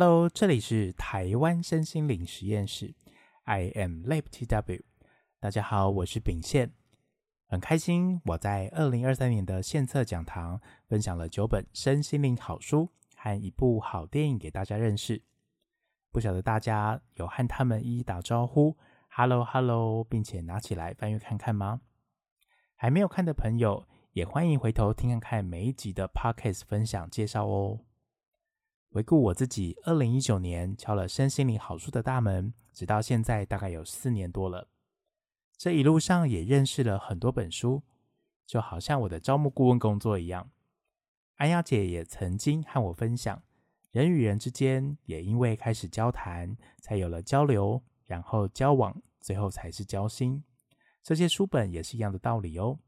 Hello，这里是台湾身心灵实验室，I am Lab TW。大家好，我是秉宪，很开心我在二零二三年的献策讲堂分享了九本身心灵好书和一部好电影给大家认识。不晓得大家有和他们一一打招呼，Hello Hello，并且拿起来翻阅看看吗？还没有看的朋友，也欢迎回头听看看每一集的 Podcast 分享介绍哦。回顾我自己，二零一九年敲了身心灵好书的大门，直到现在大概有四年多了。这一路上也认识了很多本书，就好像我的招募顾问工作一样。安雅姐也曾经和我分享，人与人之间也因为开始交谈，才有了交流，然后交往，最后才是交心。这些书本也是一样的道理哦。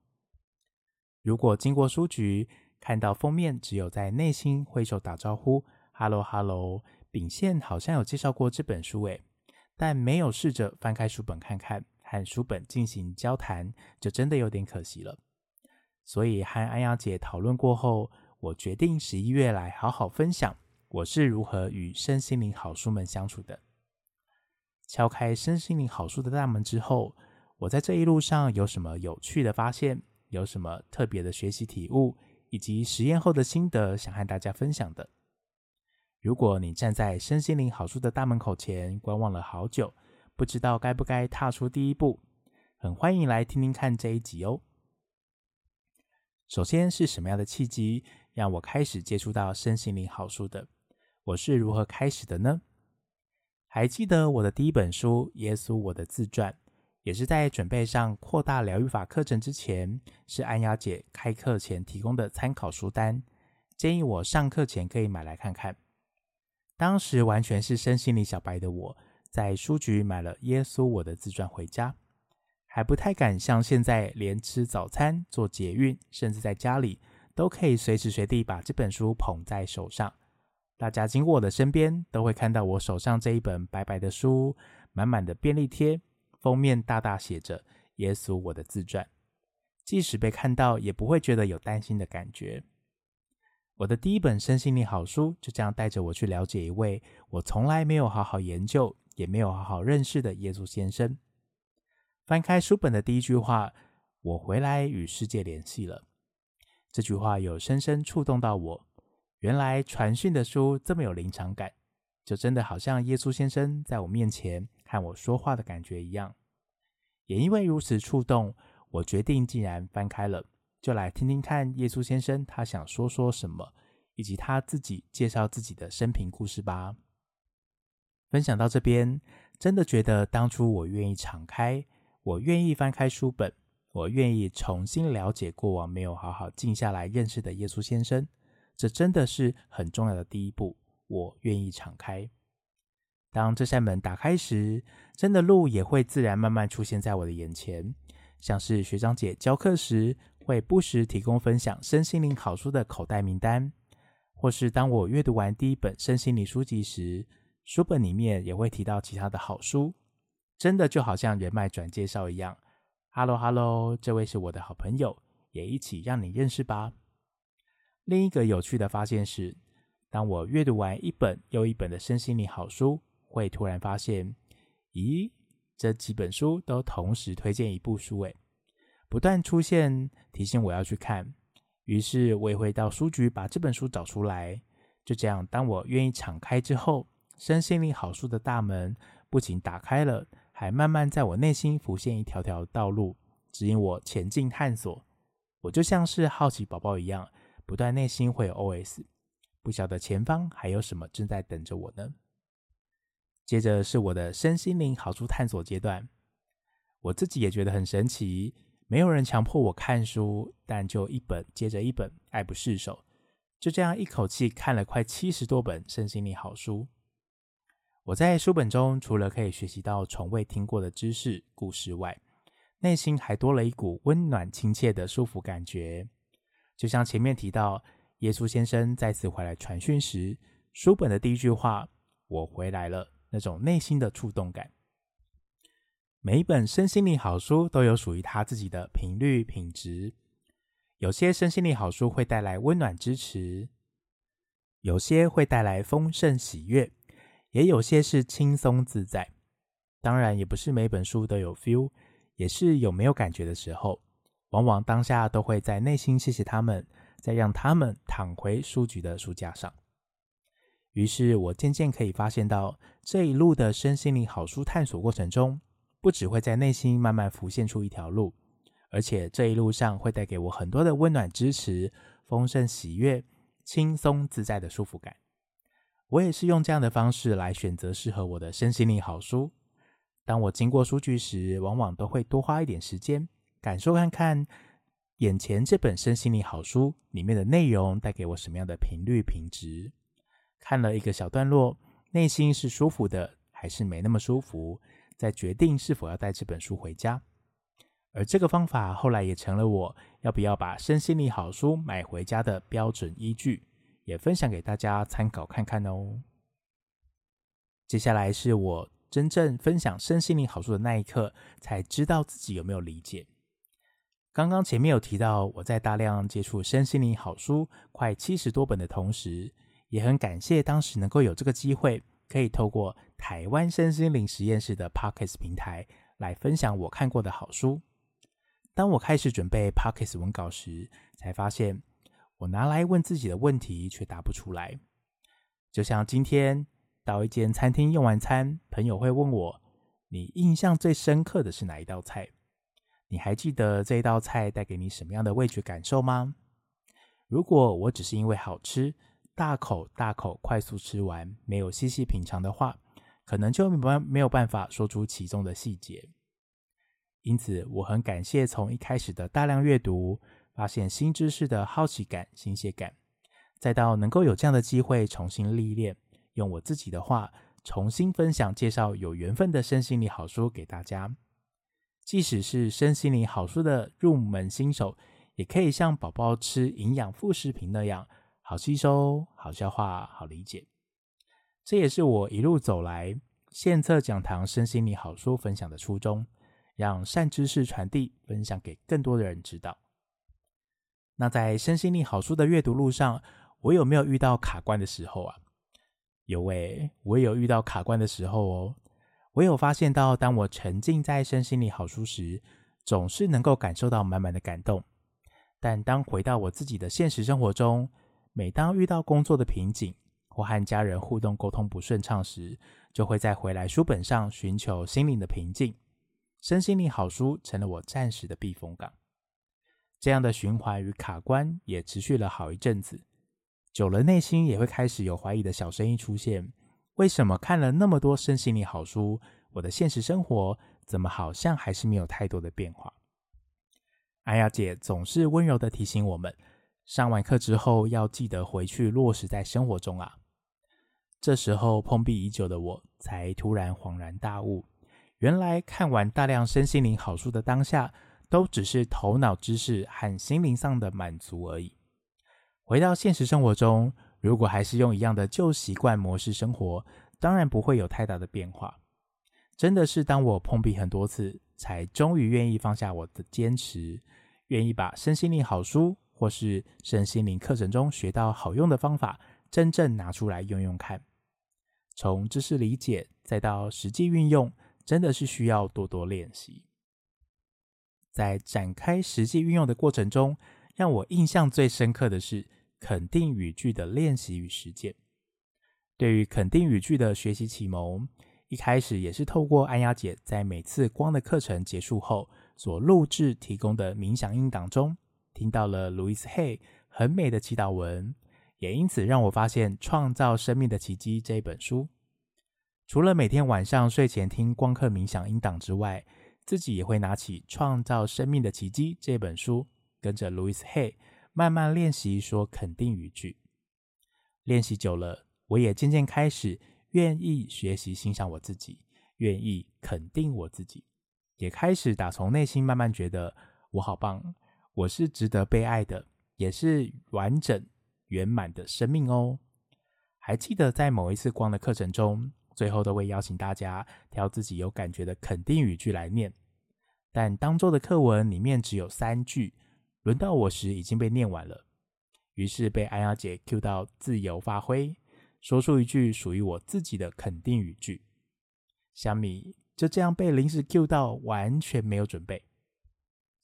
如果经过书局，看到封面只有在内心挥手打招呼。Hello Hello，秉宪好像有介绍过这本书诶，但没有试着翻开书本看看，和书本进行交谈，就真的有点可惜了。所以和安雅姐讨论过后，我决定十一月来好好分享我是如何与身心灵好书们相处的。敲开身心灵好书的大门之后，我在这一路上有什么有趣的发现，有什么特别的学习体悟，以及实验后的心得，想和大家分享的。如果你站在身心灵好书的大门口前观望了好久，不知道该不该踏出第一步，很欢迎来听听看这一集哦。首先是什么样的契机让我开始接触到身心灵好书的？我是如何开始的呢？还记得我的第一本书《耶稣我的自传》，也是在准备上扩大疗愈法课程之前，是安雅姐开课前提供的参考书单，建议我上课前可以买来看看。当时完全是身心灵小白的我，在书局买了《耶稣我的自传》回家，还不太敢像现在，连吃早餐、坐捷运，甚至在家里，都可以随时随地把这本书捧在手上。大家经过我的身边，都会看到我手上这一本白白的书，满满的便利贴，封面大大写着“耶稣我的自传”，即使被看到，也不会觉得有担心的感觉。我的第一本身心灵好书就这样带着我去了解一位我从来没有好好研究，也没有好好认识的耶稣先生。翻开书本的第一句话：“我回来与世界联系了。”这句话有深深触动到我。原来传讯的书这么有临场感，就真的好像耶稣先生在我面前和我说话的感觉一样。也因为如此触动，我决定竟然翻开了。就来听听看耶稣先生他想说说什么，以及他自己介绍自己的生平故事吧。分享到这边，真的觉得当初我愿意敞开，我愿意翻开书本，我愿意重新了解过往没有好好静下来认识的耶稣先生，这真的是很重要的第一步。我愿意敞开，当这扇门打开时，真的路也会自然慢慢出现在我的眼前，像是学长姐教课时。会不时提供分享身心灵好书的口袋名单，或是当我阅读完第一本身心灵书籍时，书本里面也会提到其他的好书，真的就好像人脉转介绍一样。Hello Hello，这位是我的好朋友，也一起让你认识吧。另一个有趣的发现是，当我阅读完一本又一本的身心灵好书，会突然发现，咦，这几本书都同时推荐一部书诶。不断出现提醒我要去看，于是我也会到书局把这本书找出来。就这样，当我愿意敞开之后，身心灵好书的大门不仅打开了，还慢慢在我内心浮现一条条道路，指引我前进探索。我就像是好奇宝宝一样，不断内心会有 OS，不晓得前方还有什么正在等着我呢。接着是我的身心灵好书探索阶段，我自己也觉得很神奇。没有人强迫我看书，但就一本接着一本，爱不释手。就这样一口气看了快七十多本身心灵好书。我在书本中除了可以学习到从未听过的知识、故事外，内心还多了一股温暖、亲切的舒服感觉。就像前面提到，耶稣先生再次回来传讯时，书本的第一句话“我回来了”，那种内心的触动感。每一本身心灵好书都有属于它自己的频率品质。有些身心灵好书会带来温暖支持，有些会带来丰盛喜悦，也有些是轻松自在。当然，也不是每本书都有 feel，也是有没有感觉的时候。往往当下都会在内心谢谢他们，再让他们躺回书局的书架上。于是我渐渐可以发现到，这一路的身心灵好书探索过程中，不只会在内心慢慢浮现出一条路，而且这一路上会带给我很多的温暖、支持、丰盛、喜悦、轻松自在的舒服感。我也是用这样的方式来选择适合我的身心灵好书。当我经过书局时，往往都会多花一点时间。感受看看，眼前这本身心灵好书里面的内容带给我什么样的频率品质？看了一个小段落，内心是舒服的，还是没那么舒服？再决定是否要带这本书回家。而这个方法后来也成了我要不要把身心灵好书买回家的标准依据，也分享给大家参考看看哦。接下来是我真正分享身心灵好书的那一刻，才知道自己有没有理解。刚刚前面有提到，我在大量接触身心灵好书快七十多本的同时，也很感谢当时能够有这个机会，可以透过台湾身心灵实验室的 Podcast 平台来分享我看过的好书。当我开始准备 Podcast 文稿时，才发现我拿来问自己的问题却答不出来。就像今天到一间餐厅用完餐，朋友会问我：“你印象最深刻的是哪一道菜？”你还记得这道菜带给你什么样的味觉感受吗？如果我只是因为好吃，大口大口快速吃完，没有细细品尝的话，可能就没有办法说出其中的细节。因此，我很感谢从一开始的大量阅读，发现新知识的好奇感、新鲜感，再到能够有这样的机会重新历练，用我自己的话重新分享、介绍有缘分的身心灵好书给大家。即使是身心灵好书的入门新手，也可以像宝宝吃营养副食品那样好吸收、好消化、好理解。这也是我一路走来献策讲堂身心灵好书分享的初衷，让善知识传递，分享给更多的人知道。那在身心灵好书的阅读路上，我有没有遇到卡关的时候啊？有诶，我也有遇到卡关的时候哦。我有发现到，当我沉浸在身心灵好书时，总是能够感受到满满的感动。但当回到我自己的现实生活中，每当遇到工作的瓶颈，或和家人互动沟通不顺畅时，就会在回来书本上寻求心灵的平静。身心灵好书成了我暂时的避风港。这样的循环与卡关也持续了好一阵子，久了内心也会开始有怀疑的小声音出现。为什么看了那么多身心灵好书，我的现实生活怎么好像还是没有太多的变化？安雅姐总是温柔地提醒我们，上完课之后要记得回去落实在生活中啊。这时候碰壁已久的我才突然恍然大悟，原来看完大量身心灵好书的当下，都只是头脑知识和心灵上的满足而已。回到现实生活中。如果还是用一样的旧习惯模式生活，当然不会有太大的变化。真的是当我碰壁很多次，才终于愿意放下我的坚持，愿意把身心灵好书或是身心灵课程中学到好用的方法，真正拿出来用用看。从知识理解再到实际运用，真的是需要多多练习。在展开实际运用的过程中，让我印象最深刻的是。肯定语句的练习与实践，对于肯定语句的学习启蒙，一开始也是透过安雅姐在每次光的课程结束后所录制提供的冥想音档中，听到了 Louis Hay 很美的祈祷文，也因此让我发现《创造生命的奇迹》这本书。除了每天晚上睡前听光课冥想音档之外，自己也会拿起《创造生命的奇迹》这本书，跟着 Louis Hay。慢慢练习说肯定语句，练习久了，我也渐渐开始愿意学习欣赏我自己，愿意肯定我自己，也开始打从内心慢慢觉得我好棒，我是值得被爱的，也是完整圆满的生命哦。还记得在某一次光的课程中，最后都会邀请大家挑自己有感觉的肯定语句来念，但当周的课文里面只有三句。轮到我时，已经被念完了。于是被安雅姐 Q 到自由发挥，说出一句属于我自己的肯定语句。小米就这样被临时 Q 到，完全没有准备。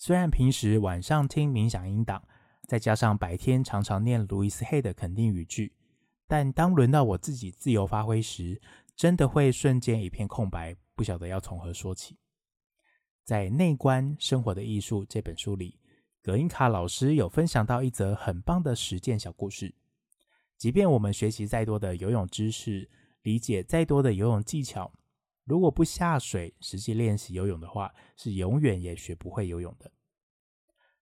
虽然平时晚上听冥想音档，再加上白天常常念路易斯黑的肯定语句，但当轮到我自己自由发挥时，真的会瞬间一片空白，不晓得要从何说起。在《内观生活的艺术》这本书里，葛印卡老师有分享到一则很棒的实践小故事。即便我们学习再多的游泳知识，理解再多的游泳技巧，如果不下水实际练习游泳的话，是永远也学不会游泳的。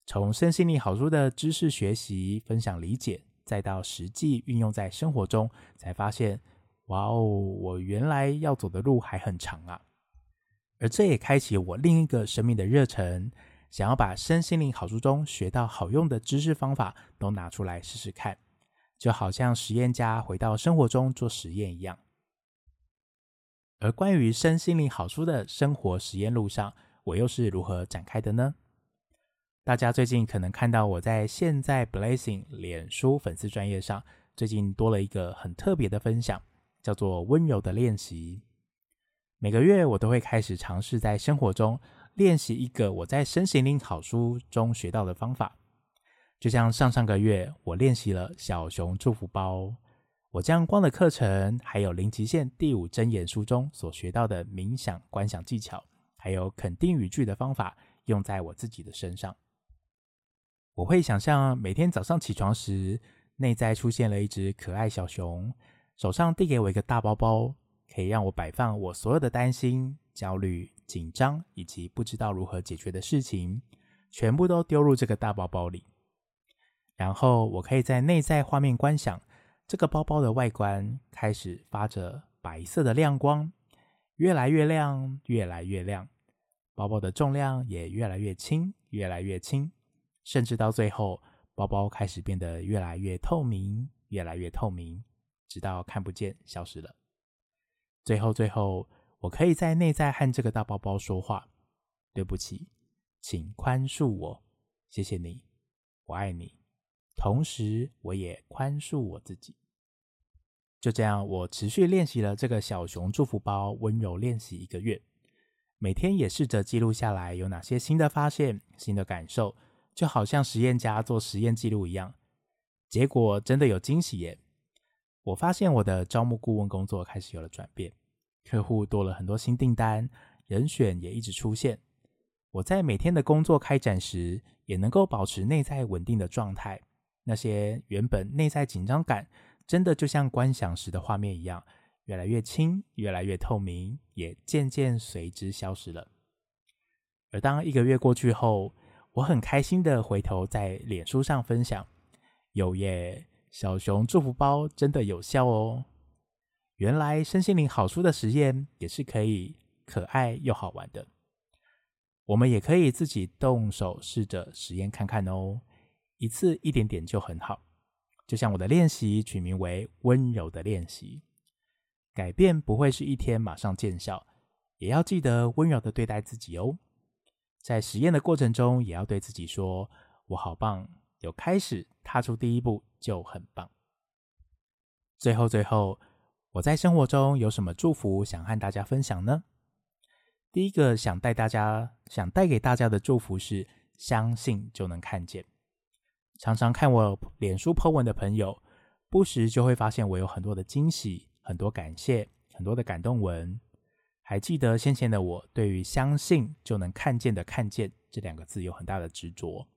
从身心灵好书的知识学习、分享、理解，再到实际运用在生活中，才发现。哇哦！我原来要走的路还很长啊，而这也开启我另一个生命的热忱，想要把身心灵好书中学到好用的知识方法都拿出来试试看，就好像实验家回到生活中做实验一样。而关于身心灵好书的生活实验路上，我又是如何展开的呢？大家最近可能看到我在现在 Blessing 脸书粉丝专页上，最近多了一个很特别的分享。叫做温柔的练习。每个月我都会开始尝试在生活中练习一个我在身心灵好书中学到的方法。就像上上个月我练习了小熊祝福包，我将光的课程，还有零极限第五真言书中所学到的冥想观想技巧，还有肯定语句的方法用在我自己的身上。我会想象每天早上起床时，内在出现了一只可爱小熊。手上递给我一个大包包，可以让我摆放我所有的担心、焦虑、紧张以及不知道如何解决的事情，全部都丢入这个大包包里。然后我可以在内在画面观想，这个包包的外观开始发着白色的亮光，越来越亮，越来越亮。包包的重量也越来越轻，越来越轻，甚至到最后，包包开始变得越来越透明，越来越透明。直到看不见，消失了。最后，最后，我可以在内在和这个大包包说话。对不起，请宽恕我，谢谢你，我爱你。同时，我也宽恕我自己。就这样，我持续练习了这个小熊祝福包温柔练习一个月，每天也试着记录下来有哪些新的发现、新的感受，就好像实验家做实验记录一样。结果真的有惊喜耶！我发现我的招募顾问工作开始有了转变，客户多了很多新订单，人选也一直出现。我在每天的工作开展时，也能够保持内在稳定的状态。那些原本内在紧张感，真的就像观想时的画面一样，越来越轻，越来越透明，也渐渐随之消失了。而当一个月过去后，我很开心的回头在脸书上分享，有耶。小熊祝福包真的有效哦！原来身心灵好书的实验也是可以可爱又好玩的。我们也可以自己动手试着实验看看哦，一次一点点就很好。就像我的练习取名为“温柔的练习”，改变不会是一天马上见效，也要记得温柔的对待自己哦。在实验的过程中，也要对自己说：“我好棒。”有开始踏出第一步就很棒。最后，最后，我在生活中有什么祝福想和大家分享呢？第一个想带大家、想带给大家的祝福是：相信就能看见。常常看我脸书 po 文的朋友，不时就会发现我有很多的惊喜、很多感谢、很多的感动文。还记得先前的我对于“相信就能看见”的“看见”这两个字有很大的执着。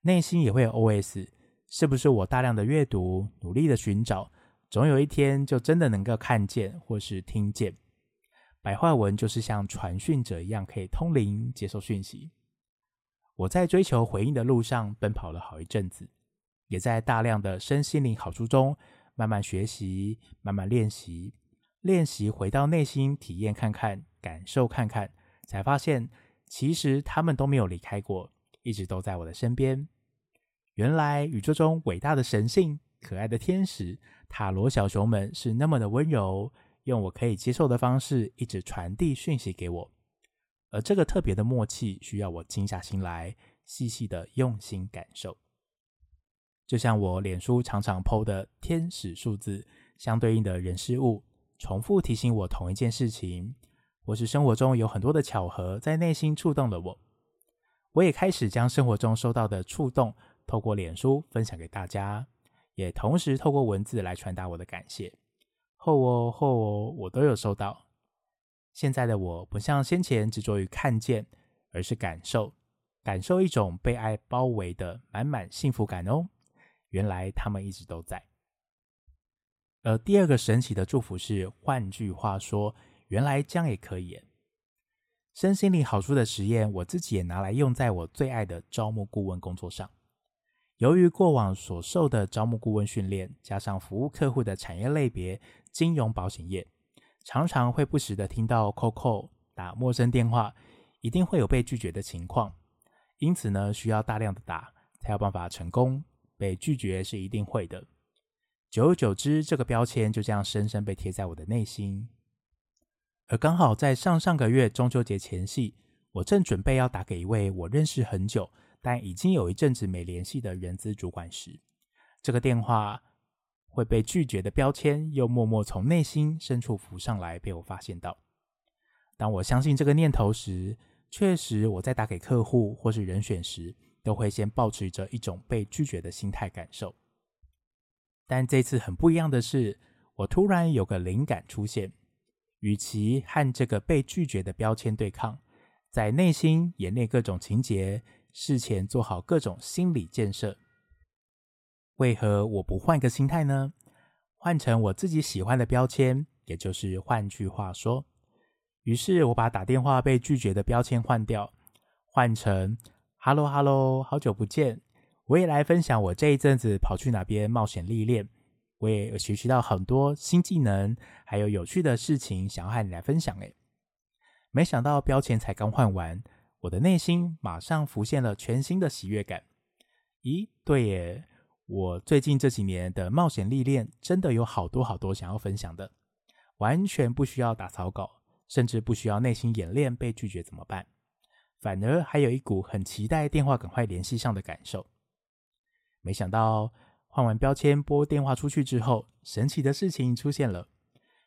内心也会有 OS，是不是我大量的阅读、努力的寻找，总有一天就真的能够看见或是听见？白话文就是像传讯者一样，可以通灵接受讯息。我在追求回应的路上奔跑了好一阵子，也在大量的身心灵好书中慢慢学习、慢慢练习，练习回到内心体验看看、感受看看，才发现其实他们都没有离开过，一直都在我的身边。原来宇宙中伟大的神性、可爱的天使、塔罗小熊们是那么的温柔，用我可以接受的方式一直传递讯息给我。而这个特别的默契，需要我静下心来，细细的用心感受。就像我脸书常常 PO 的天使数字，相对应的人事物，重复提醒我同一件事情，或是生活中有很多的巧合，在内心触动了我。我也开始将生活中收到的触动，透过脸书分享给大家，也同时透过文字来传达我的感谢。后哦后哦，我都有收到。现在的我不像先前执着于看见，而是感受，感受一种被爱包围的满满幸福感哦。原来他们一直都在。而第二个神奇的祝福是，换句话说，原来这样也可以。身心灵好处的实验，我自己也拿来用在我最爱的招募顾问工作上。由于过往所受的招募顾问训练，加上服务客户的产业类别金融保险业，常常会不时的听到 Coco 打陌生电话，一定会有被拒绝的情况。因此呢，需要大量的打，才有办法成功。被拒绝是一定会的。久而久之，这个标签就这样深深被贴在我的内心。而刚好在上上个月中秋节前夕，我正准备要打给一位我认识很久，但已经有一阵子没联系的人资主管时，这个电话会被拒绝的标签又默默从内心深处浮上来，被我发现到。当我相信这个念头时，确实我在打给客户或是人选时，都会先抱持着一种被拒绝的心态感受。但这次很不一样的是，我突然有个灵感出现。与其和这个被拒绝的标签对抗，在内心演练各种情节，事前做好各种心理建设，为何我不换个心态呢？换成我自己喜欢的标签，也就是换句话说，于是我把打电话被拒绝的标签换掉，换成 “Hello Hello，好久不见”，我也来分享我这一阵子跑去哪边冒险历练。我也有学习到很多新技能，还有有趣的事情，想要和你来分享。诶，没想到标签才刚换完，我的内心马上浮现了全新的喜悦感。咦，对耶，我最近这几年的冒险历练，真的有好多好多想要分享的，完全不需要打草稿，甚至不需要内心演练被拒绝怎么办，反而还有一股很期待电话赶快联系上的感受。没想到。换完标签，拨电话出去之后，神奇的事情出现了。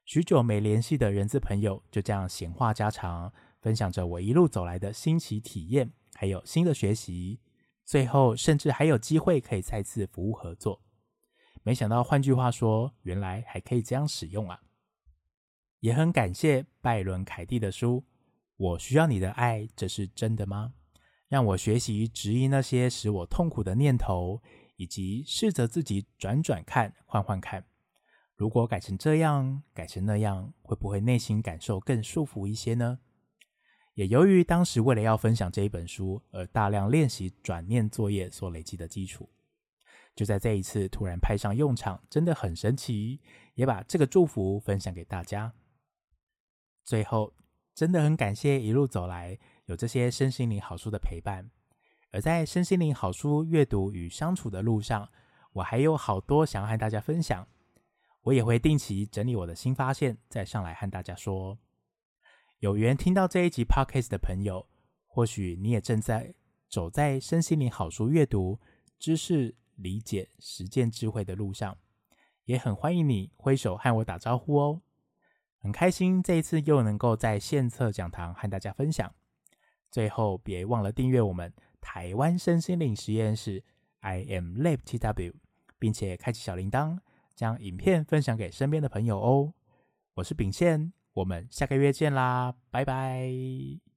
许久没联系的人字朋友就这样闲话家常，分享着我一路走来的新奇体验，还有新的学习。最后，甚至还有机会可以再次服务合作。没想到，换句话说，原来还可以这样使用啊！也很感谢拜伦·凯蒂的书《我需要你的爱》，这是真的吗？让我学习质疑那些使我痛苦的念头。以及试着自己转转看，换换看，如果改成这样，改成那样，会不会内心感受更舒服一些呢？也由于当时为了要分享这一本书而大量练习转念作业所累积的基础，就在这一次突然派上用场，真的很神奇，也把这个祝福分享给大家。最后，真的很感谢一路走来有这些身心灵好书的陪伴。而在身心灵好书阅读与相处的路上，我还有好多想要和大家分享。我也会定期整理我的新发现，再上来和大家说。有缘听到这一集 Podcast 的朋友，或许你也正在走在身心灵好书阅读、知识理解、实践智慧的路上，也很欢迎你挥手和我打招呼哦。很开心这一次又能够在线测讲堂和大家分享。最后，别忘了订阅我们。台湾身心灵实验室，I am Lab TW，并且开启小铃铛，将影片分享给身边的朋友哦。我是秉宪，我们下个月见啦，拜拜。